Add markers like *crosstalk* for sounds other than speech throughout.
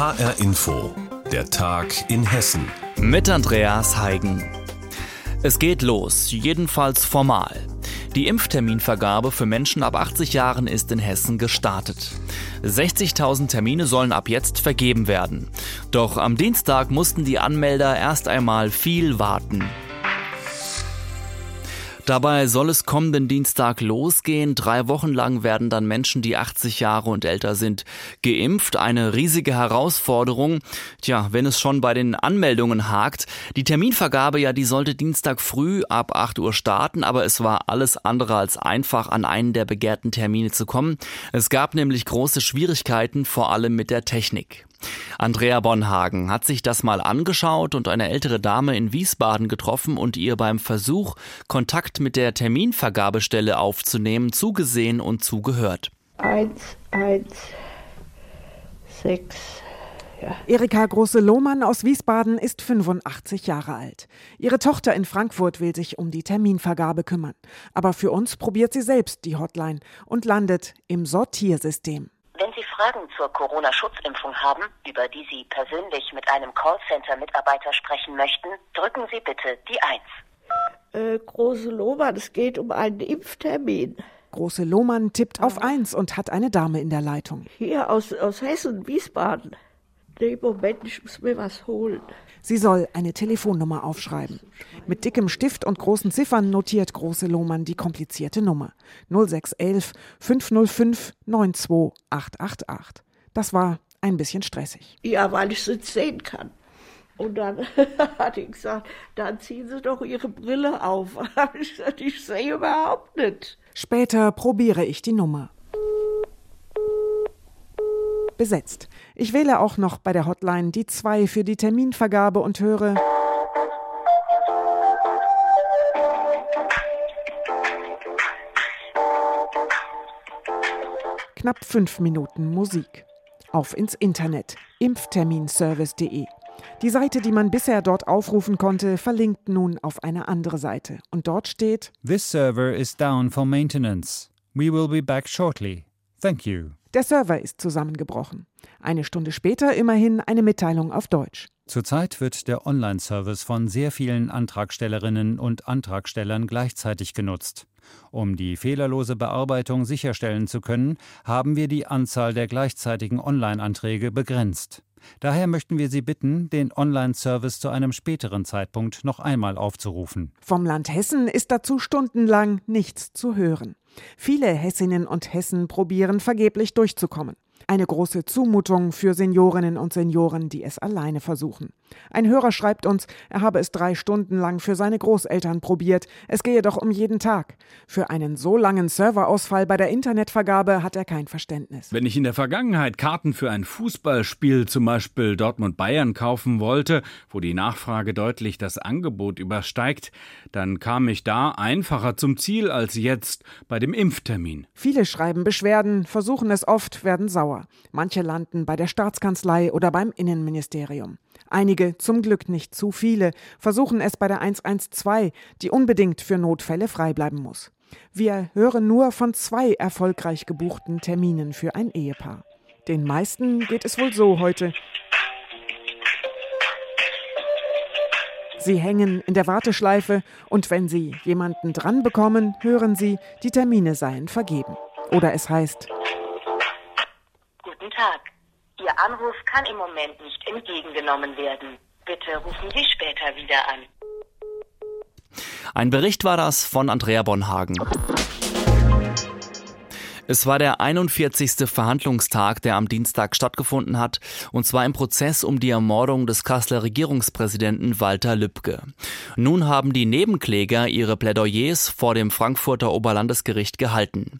HR Info, der Tag in Hessen. Mit Andreas Heigen. Es geht los, jedenfalls formal. Die Impfterminvergabe für Menschen ab 80 Jahren ist in Hessen gestartet. 60.000 Termine sollen ab jetzt vergeben werden. Doch am Dienstag mussten die Anmelder erst einmal viel warten. Dabei soll es kommenden Dienstag losgehen. Drei Wochen lang werden dann Menschen, die 80 Jahre und älter sind, geimpft. Eine riesige Herausforderung. Tja, wenn es schon bei den Anmeldungen hakt. Die Terminvergabe, ja, die sollte Dienstag früh ab 8 Uhr starten, aber es war alles andere als einfach, an einen der begehrten Termine zu kommen. Es gab nämlich große Schwierigkeiten, vor allem mit der Technik. Andrea Bonhagen hat sich das mal angeschaut und eine ältere Dame in Wiesbaden getroffen und ihr beim Versuch, Kontakt mit der Terminvergabestelle aufzunehmen, zugesehen und zugehört. Eins, eins, sechs. Ja. Erika Große-Lohmann aus Wiesbaden ist 85 Jahre alt. Ihre Tochter in Frankfurt will sich um die Terminvergabe kümmern. Aber für uns probiert sie selbst die Hotline und landet im Sortiersystem. Wenn Sie Fragen zur Corona-Schutzimpfung haben, über die Sie persönlich mit einem Callcenter-Mitarbeiter sprechen möchten, drücken Sie bitte die 1. Äh, Große Lohmann, es geht um einen Impftermin. Große Lohmann tippt auf 1 und hat eine Dame in der Leitung. Hier aus, aus Hessen, Wiesbaden. Nee, Moment, ich muss mir was holen. Sie soll eine Telefonnummer aufschreiben. Mit dickem Stift und großen Ziffern notiert Große Lohmann die komplizierte Nummer. 0611 505 92888. Das war ein bisschen stressig. Ja, weil ich es sehen kann. Und dann *laughs* hat ich gesagt, dann ziehen Sie doch Ihre Brille auf. *laughs* ich gesagt, ich sehe überhaupt nicht. Später probiere ich die Nummer besetzt. Ich wähle auch noch bei der Hotline die 2 für die Terminvergabe und höre. Knapp fünf Minuten Musik. Auf ins Internet impfterminservice.de. Die Seite, die man bisher dort aufrufen konnte, verlinkt nun auf eine andere Seite. Und dort steht: This server is down for maintenance. We will be back shortly. Thank you. Der Server ist zusammengebrochen. Eine Stunde später immerhin eine Mitteilung auf Deutsch. Zurzeit wird der Online-Service von sehr vielen Antragstellerinnen und Antragstellern gleichzeitig genutzt. Um die fehlerlose Bearbeitung sicherstellen zu können, haben wir die Anzahl der gleichzeitigen Online-Anträge begrenzt. Daher möchten wir Sie bitten, den Online-Service zu einem späteren Zeitpunkt noch einmal aufzurufen. Vom Land Hessen ist dazu stundenlang nichts zu hören. Viele Hessinnen und Hessen probieren vergeblich durchzukommen. Eine große Zumutung für Seniorinnen und Senioren, die es alleine versuchen. Ein Hörer schreibt uns, er habe es drei Stunden lang für seine Großeltern probiert. Es gehe doch um jeden Tag. Für einen so langen Serverausfall bei der Internetvergabe hat er kein Verständnis. Wenn ich in der Vergangenheit Karten für ein Fußballspiel, zum Beispiel Dortmund-Bayern, kaufen wollte, wo die Nachfrage deutlich das Angebot übersteigt, dann kam ich da einfacher zum Ziel als jetzt bei dem Impftermin. Viele schreiben Beschwerden, versuchen es oft, werden sauer. Manche landen bei der Staatskanzlei oder beim Innenministerium. Einige, zum Glück nicht zu viele, versuchen es bei der 112, die unbedingt für Notfälle frei bleiben muss. Wir hören nur von zwei erfolgreich gebuchten Terminen für ein Ehepaar. Den meisten geht es wohl so heute. Sie hängen in der Warteschleife und wenn Sie jemanden dran bekommen, hören Sie, die Termine seien vergeben. Oder es heißt, Tag. Ihr Anruf kann im Moment nicht entgegengenommen werden. Bitte rufen Sie später wieder an. Ein Bericht war das von Andrea Bonhagen. Es war der 41. Verhandlungstag, der am Dienstag stattgefunden hat, und zwar im Prozess um die Ermordung des Kasseler Regierungspräsidenten Walter Lübcke. Nun haben die Nebenkläger ihre Plädoyers vor dem Frankfurter Oberlandesgericht gehalten.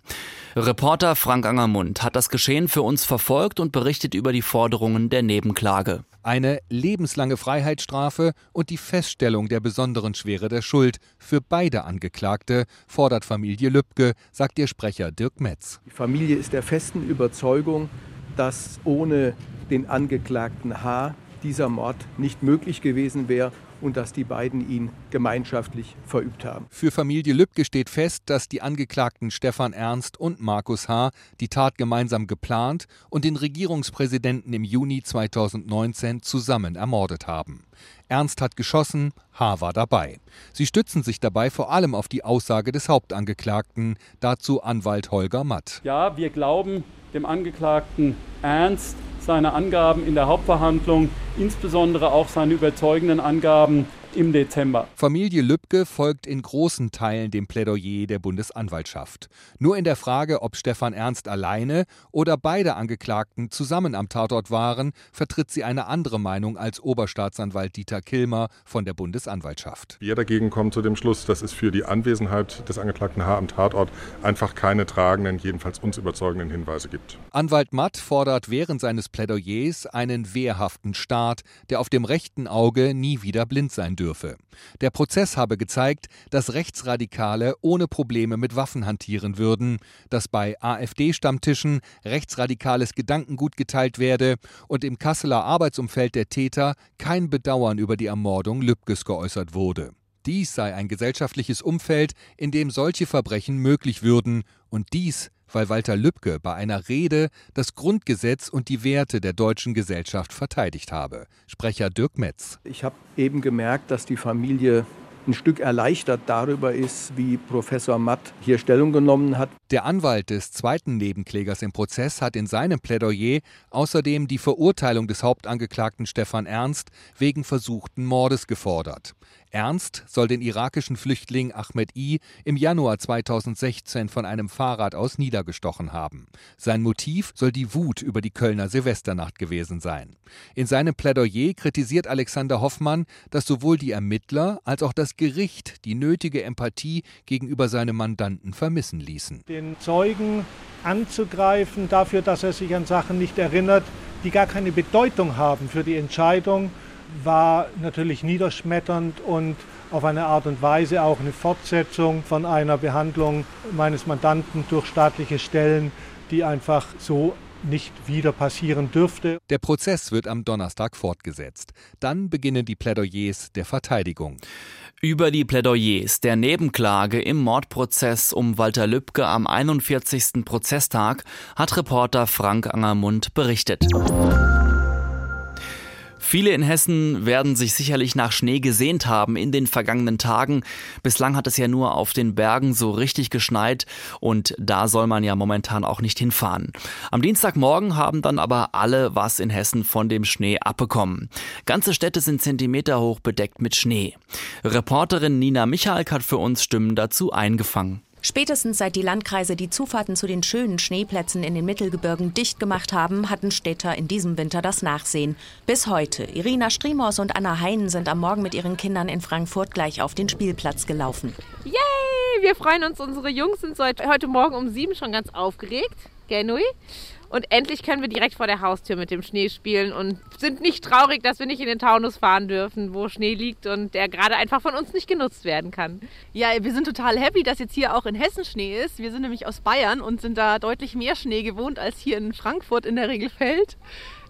Reporter Frank Angermund hat das Geschehen für uns verfolgt und berichtet über die Forderungen der Nebenklage. Eine lebenslange Freiheitsstrafe und die Feststellung der besonderen Schwere der Schuld für beide Angeklagte fordert Familie Lübcke, sagt ihr Sprecher Dirk Metz. Die Familie ist der festen Überzeugung, dass ohne den Angeklagten H dieser Mord nicht möglich gewesen wäre und dass die beiden ihn gemeinschaftlich verübt haben. Für Familie Lübcke steht fest, dass die Angeklagten Stefan Ernst und Markus H. die Tat gemeinsam geplant und den Regierungspräsidenten im Juni 2019 zusammen ermordet haben. Ernst hat geschossen, H. war dabei. Sie stützen sich dabei vor allem auf die Aussage des Hauptangeklagten, dazu Anwalt Holger Matt. Ja, wir glauben dem Angeklagten Ernst seine Angaben in der Hauptverhandlung, insbesondere auch seine überzeugenden Angaben im Dezember. Familie Lübcke folgt in großen Teilen dem Plädoyer der Bundesanwaltschaft. Nur in der Frage, ob Stefan Ernst alleine oder beide Angeklagten zusammen am Tatort waren, vertritt sie eine andere Meinung als Oberstaatsanwalt Dieter Kilmer von der Bundesanwaltschaft. Wir dagegen kommen zu dem Schluss, dass es für die Anwesenheit des Angeklagten H. am Tatort einfach keine tragenden, jedenfalls uns überzeugenden Hinweise gibt. Anwalt Matt fordert während seines Plädoyers einen wehrhaften Staat, der auf dem rechten Auge nie wieder blind sein dürfe. Der Prozess habe gezeigt, dass Rechtsradikale ohne Probleme mit Waffen hantieren würden, dass bei AfD-Stammtischen rechtsradikales Gedankengut geteilt werde und im Kasseler Arbeitsumfeld der Täter kein Bedauern über die Ermordung Lübkes geäußert wurde. Dies sei ein gesellschaftliches Umfeld, in dem solche Verbrechen möglich würden, und dies weil Walter Lübcke bei einer Rede das Grundgesetz und die Werte der deutschen Gesellschaft verteidigt habe. Sprecher Dirk Metz. Ich habe eben gemerkt, dass die Familie ein Stück erleichtert darüber ist, wie Professor Matt hier Stellung genommen hat. Der Anwalt des zweiten Nebenklägers im Prozess hat in seinem Plädoyer außerdem die Verurteilung des Hauptangeklagten Stefan Ernst wegen versuchten Mordes gefordert. Ernst soll den irakischen Flüchtling Ahmed I. im Januar 2016 von einem Fahrrad aus niedergestochen haben. Sein Motiv soll die Wut über die Kölner Silvesternacht gewesen sein. In seinem Plädoyer kritisiert Alexander Hoffmann, dass sowohl die Ermittler als auch das Gericht die nötige Empathie gegenüber seinem Mandanten vermissen ließen. Den Zeugen anzugreifen dafür, dass er sich an Sachen nicht erinnert, die gar keine Bedeutung haben für die Entscheidung, war natürlich niederschmetternd und auf eine Art und Weise auch eine Fortsetzung von einer Behandlung meines Mandanten durch staatliche Stellen, die einfach so nicht wieder passieren dürfte. Der Prozess wird am Donnerstag fortgesetzt. Dann beginnen die Plädoyers der Verteidigung. Über die Plädoyers der Nebenklage im Mordprozess um Walter Lübcke am 41. Prozesstag hat Reporter Frank Angermund berichtet. Viele in Hessen werden sich sicherlich nach Schnee gesehnt haben in den vergangenen Tagen. Bislang hat es ja nur auf den Bergen so richtig geschneit und da soll man ja momentan auch nicht hinfahren. Am Dienstagmorgen haben dann aber alle was in Hessen von dem Schnee abbekommen. Ganze Städte sind Zentimeter hoch bedeckt mit Schnee. Reporterin Nina Michalk hat für uns Stimmen dazu eingefangen. Spätestens seit die Landkreise die Zufahrten zu den schönen Schneeplätzen in den Mittelgebirgen dicht gemacht haben, hatten Städter in diesem Winter das Nachsehen. Bis heute. Irina Strimos und Anna Heinen sind am Morgen mit ihren Kindern in Frankfurt gleich auf den Spielplatz gelaufen. Yay! Wir freuen uns. Unsere Jungs sind heute Morgen um sieben schon ganz aufgeregt. Genui. Und endlich können wir direkt vor der Haustür mit dem Schnee spielen und sind nicht traurig, dass wir nicht in den Taunus fahren dürfen, wo Schnee liegt und der gerade einfach von uns nicht genutzt werden kann. Ja, wir sind total happy, dass jetzt hier auch in Hessen Schnee ist. Wir sind nämlich aus Bayern und sind da deutlich mehr Schnee gewohnt, als hier in Frankfurt in der Regel fällt.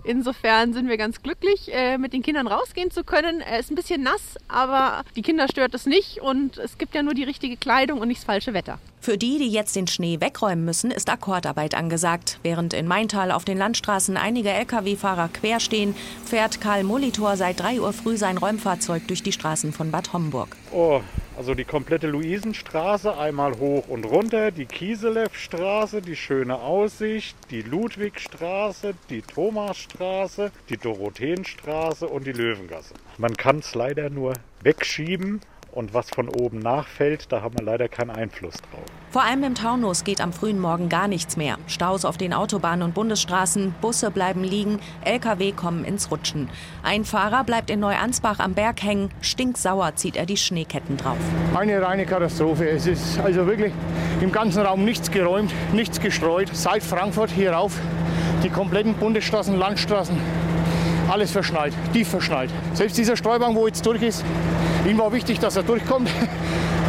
Insofern sind wir ganz glücklich, äh, mit den Kindern rausgehen zu können. Er ist ein bisschen nass, aber die Kinder stört es nicht und es gibt ja nur die richtige Kleidung und nicht das falsche Wetter. Für die, die jetzt den Schnee wegräumen müssen, ist Akkordarbeit angesagt. Während in Maintal auf den Landstraßen einige Lkw-Fahrer quer stehen, fährt Karl Molitor seit 3 Uhr früh sein Räumfahrzeug durch die Straßen von Bad Homburg. Oh, also die komplette Luisenstraße einmal hoch und runter, die Kieselewstraße, die schöne Aussicht, die Ludwigstraße, die Thomasstraße, die Dorotheenstraße und die Löwengasse. Man kann es leider nur wegschieben und was von oben nachfällt, da haben wir leider keinen Einfluss drauf. Vor allem im Taunus geht am frühen Morgen gar nichts mehr. Staus auf den Autobahnen und Bundesstraßen, Busse bleiben liegen, Lkw kommen ins Rutschen. Ein Fahrer bleibt in Neuansbach am Berg hängen, stinksauer zieht er die Schneeketten drauf. Eine reine Katastrophe. Es ist also wirklich im ganzen Raum nichts geräumt, nichts gestreut. Seit Frankfurt hier rauf, die kompletten Bundesstraßen, Landstraßen, alles verschneit, tief verschneit. Selbst dieser Streubank, wo jetzt durch ist, ihm war wichtig, dass er durchkommt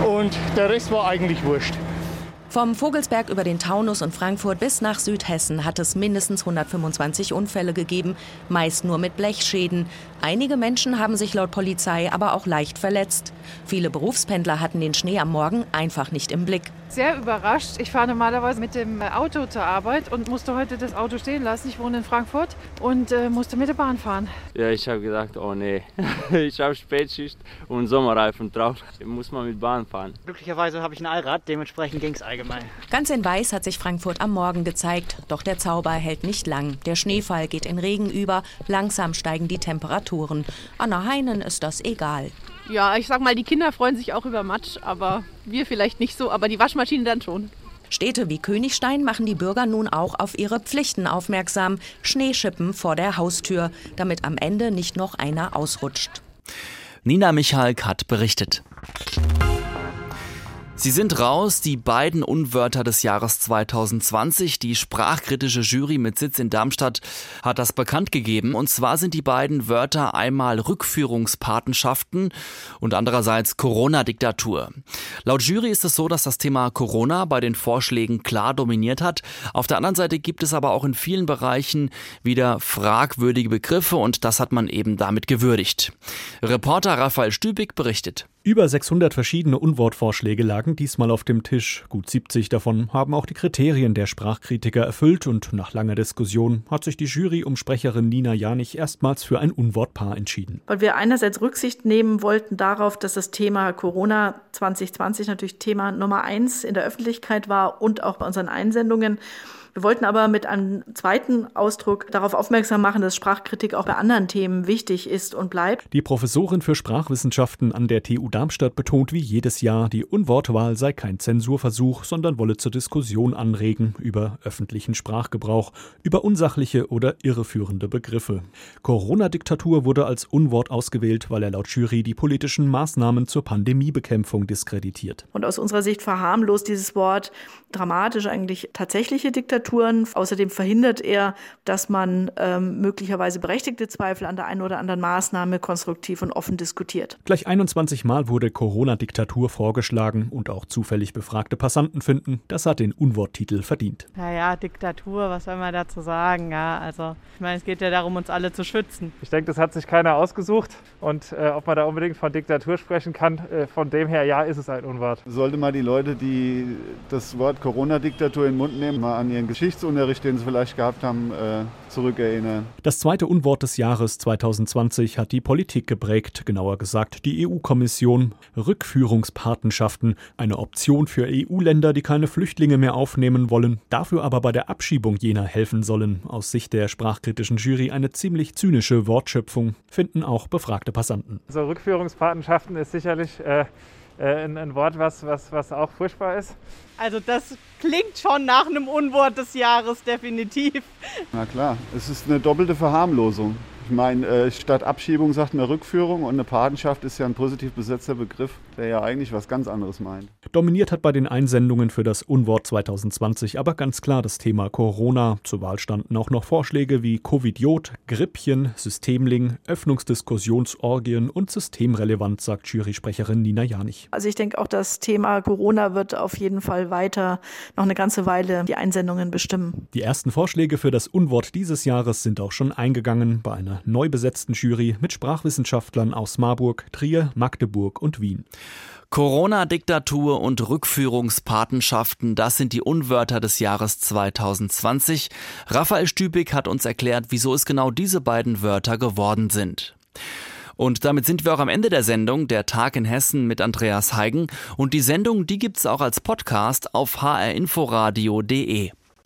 und der Rest war eigentlich wurscht. Vom Vogelsberg über den Taunus und Frankfurt bis nach Südhessen hat es mindestens 125 Unfälle gegeben, meist nur mit Blechschäden. Einige Menschen haben sich laut Polizei aber auch leicht verletzt. Viele Berufspendler hatten den Schnee am Morgen einfach nicht im Blick. Sehr überrascht. Ich fahre normalerweise mit dem Auto zur Arbeit und musste heute das Auto stehen lassen. Ich wohne in Frankfurt und äh, musste mit der Bahn fahren. Ja, ich habe gedacht, oh nee, *laughs* ich habe Spätschicht und Sommerreifen drauf. Muss mal mit Bahn fahren. Glücklicherweise habe ich ein Allrad, dementsprechend ging es allgemein. Ganz in Weiß hat sich Frankfurt am Morgen gezeigt, doch der Zauber hält nicht lang. Der Schneefall geht in Regen über, langsam steigen die Temperaturen. Anna Heinen ist das egal. Ja, ich sag mal, die Kinder freuen sich auch über Matsch, aber wir vielleicht nicht so, aber die Waschmaschine dann schon. Städte wie Königstein machen die Bürger nun auch auf ihre Pflichten aufmerksam. Schneeschippen vor der Haustür, damit am Ende nicht noch einer ausrutscht. Nina Michalk hat berichtet. Sie sind raus, die beiden Unwörter des Jahres 2020. Die sprachkritische Jury mit Sitz in Darmstadt hat das bekannt gegeben. Und zwar sind die beiden Wörter einmal Rückführungspatenschaften und andererseits Corona-Diktatur. Laut Jury ist es so, dass das Thema Corona bei den Vorschlägen klar dominiert hat. Auf der anderen Seite gibt es aber auch in vielen Bereichen wieder fragwürdige Begriffe und das hat man eben damit gewürdigt. Reporter Raphael Stübig berichtet. Über 600 verschiedene Unwortvorschläge lagen diesmal auf dem Tisch. Gut 70 davon haben auch die Kriterien der Sprachkritiker erfüllt und nach langer Diskussion hat sich die Jury um Sprecherin Nina Janich erstmals für ein Unwortpaar entschieden. Weil wir einerseits Rücksicht nehmen wollten darauf, dass das Thema Corona 2020 natürlich Thema Nummer eins in der Öffentlichkeit war und auch bei unseren Einsendungen. Wir wollten aber mit einem zweiten Ausdruck darauf aufmerksam machen, dass Sprachkritik auch bei anderen Themen wichtig ist und bleibt. Die Professorin für Sprachwissenschaften an der TU Darmstadt betont wie jedes Jahr, die Unwortwahl sei kein Zensurversuch, sondern wolle zur Diskussion anregen über öffentlichen Sprachgebrauch, über unsachliche oder irreführende Begriffe. Corona-Diktatur wurde als Unwort ausgewählt, weil er laut Jury die politischen Maßnahmen zur Pandemiebekämpfung diskreditiert. Und aus unserer Sicht verharmlost dieses Wort dramatisch eigentlich tatsächliche Diktatur Diktaturen. Außerdem verhindert er, dass man ähm, möglicherweise berechtigte Zweifel an der einen oder anderen Maßnahme konstruktiv und offen diskutiert. Gleich 21 Mal wurde Corona-Diktatur vorgeschlagen und auch zufällig befragte Passanten finden, das hat den Unworttitel verdient. Naja, Diktatur, was soll man dazu sagen? Ja, also ich meine, es geht ja darum, uns alle zu schützen. Ich denke, das hat sich keiner ausgesucht und äh, ob man da unbedingt von Diktatur sprechen kann, äh, von dem her, ja, ist es ein Unwort. Sollte mal die Leute, die das Wort Corona-Diktatur in den Mund nehmen, mal an ihren Geschichtsunterricht, den Sie vielleicht gehabt haben, äh, zurückerinnern. Das zweite Unwort des Jahres 2020 hat die Politik geprägt, genauer gesagt die EU-Kommission. Rückführungspatenschaften, eine Option für EU-Länder, die keine Flüchtlinge mehr aufnehmen wollen, dafür aber bei der Abschiebung jener helfen sollen. Aus Sicht der sprachkritischen Jury eine ziemlich zynische Wortschöpfung, finden auch befragte Passanten. Also Rückführungspatenschaften ist sicherlich äh, äh, ein, ein, Wort, was, was, was auch furchtbar ist. Also das klingt schon nach einem Unwort des Jahres, definitiv. Na klar, es ist eine doppelte Verharmlosung. Ich meine, äh, statt Abschiebung sagt man Rückführung und eine Patenschaft ist ja ein positiv besetzter Begriff, der ja eigentlich was ganz anderes meint. Dominiert hat bei den Einsendungen für das Unwort 2020 aber ganz klar das Thema Corona. Zur Wahl standen auch noch Vorschläge wie Covidiot, Grippchen, Systemling, Öffnungsdiskussionsorgien und systemrelevant, sagt Jurysprecherin Nina Janich. Also ich denke auch, das Thema Corona wird auf jeden Fall weiter noch eine ganze Weile die Einsendungen bestimmen. Die ersten Vorschläge für das Unwort dieses Jahres sind auch schon eingegangen bei einer neu besetzten Jury mit Sprachwissenschaftlern aus Marburg, Trier, Magdeburg und Wien. Corona-Diktatur und Rückführungspatenschaften, das sind die Unwörter des Jahres 2020. Raphael Stübig hat uns erklärt, wieso es genau diese beiden Wörter geworden sind. Und damit sind wir auch am Ende der Sendung Der Tag in Hessen mit Andreas Heigen. Und die Sendung, die gibt's auch als Podcast auf hrinforadio.de.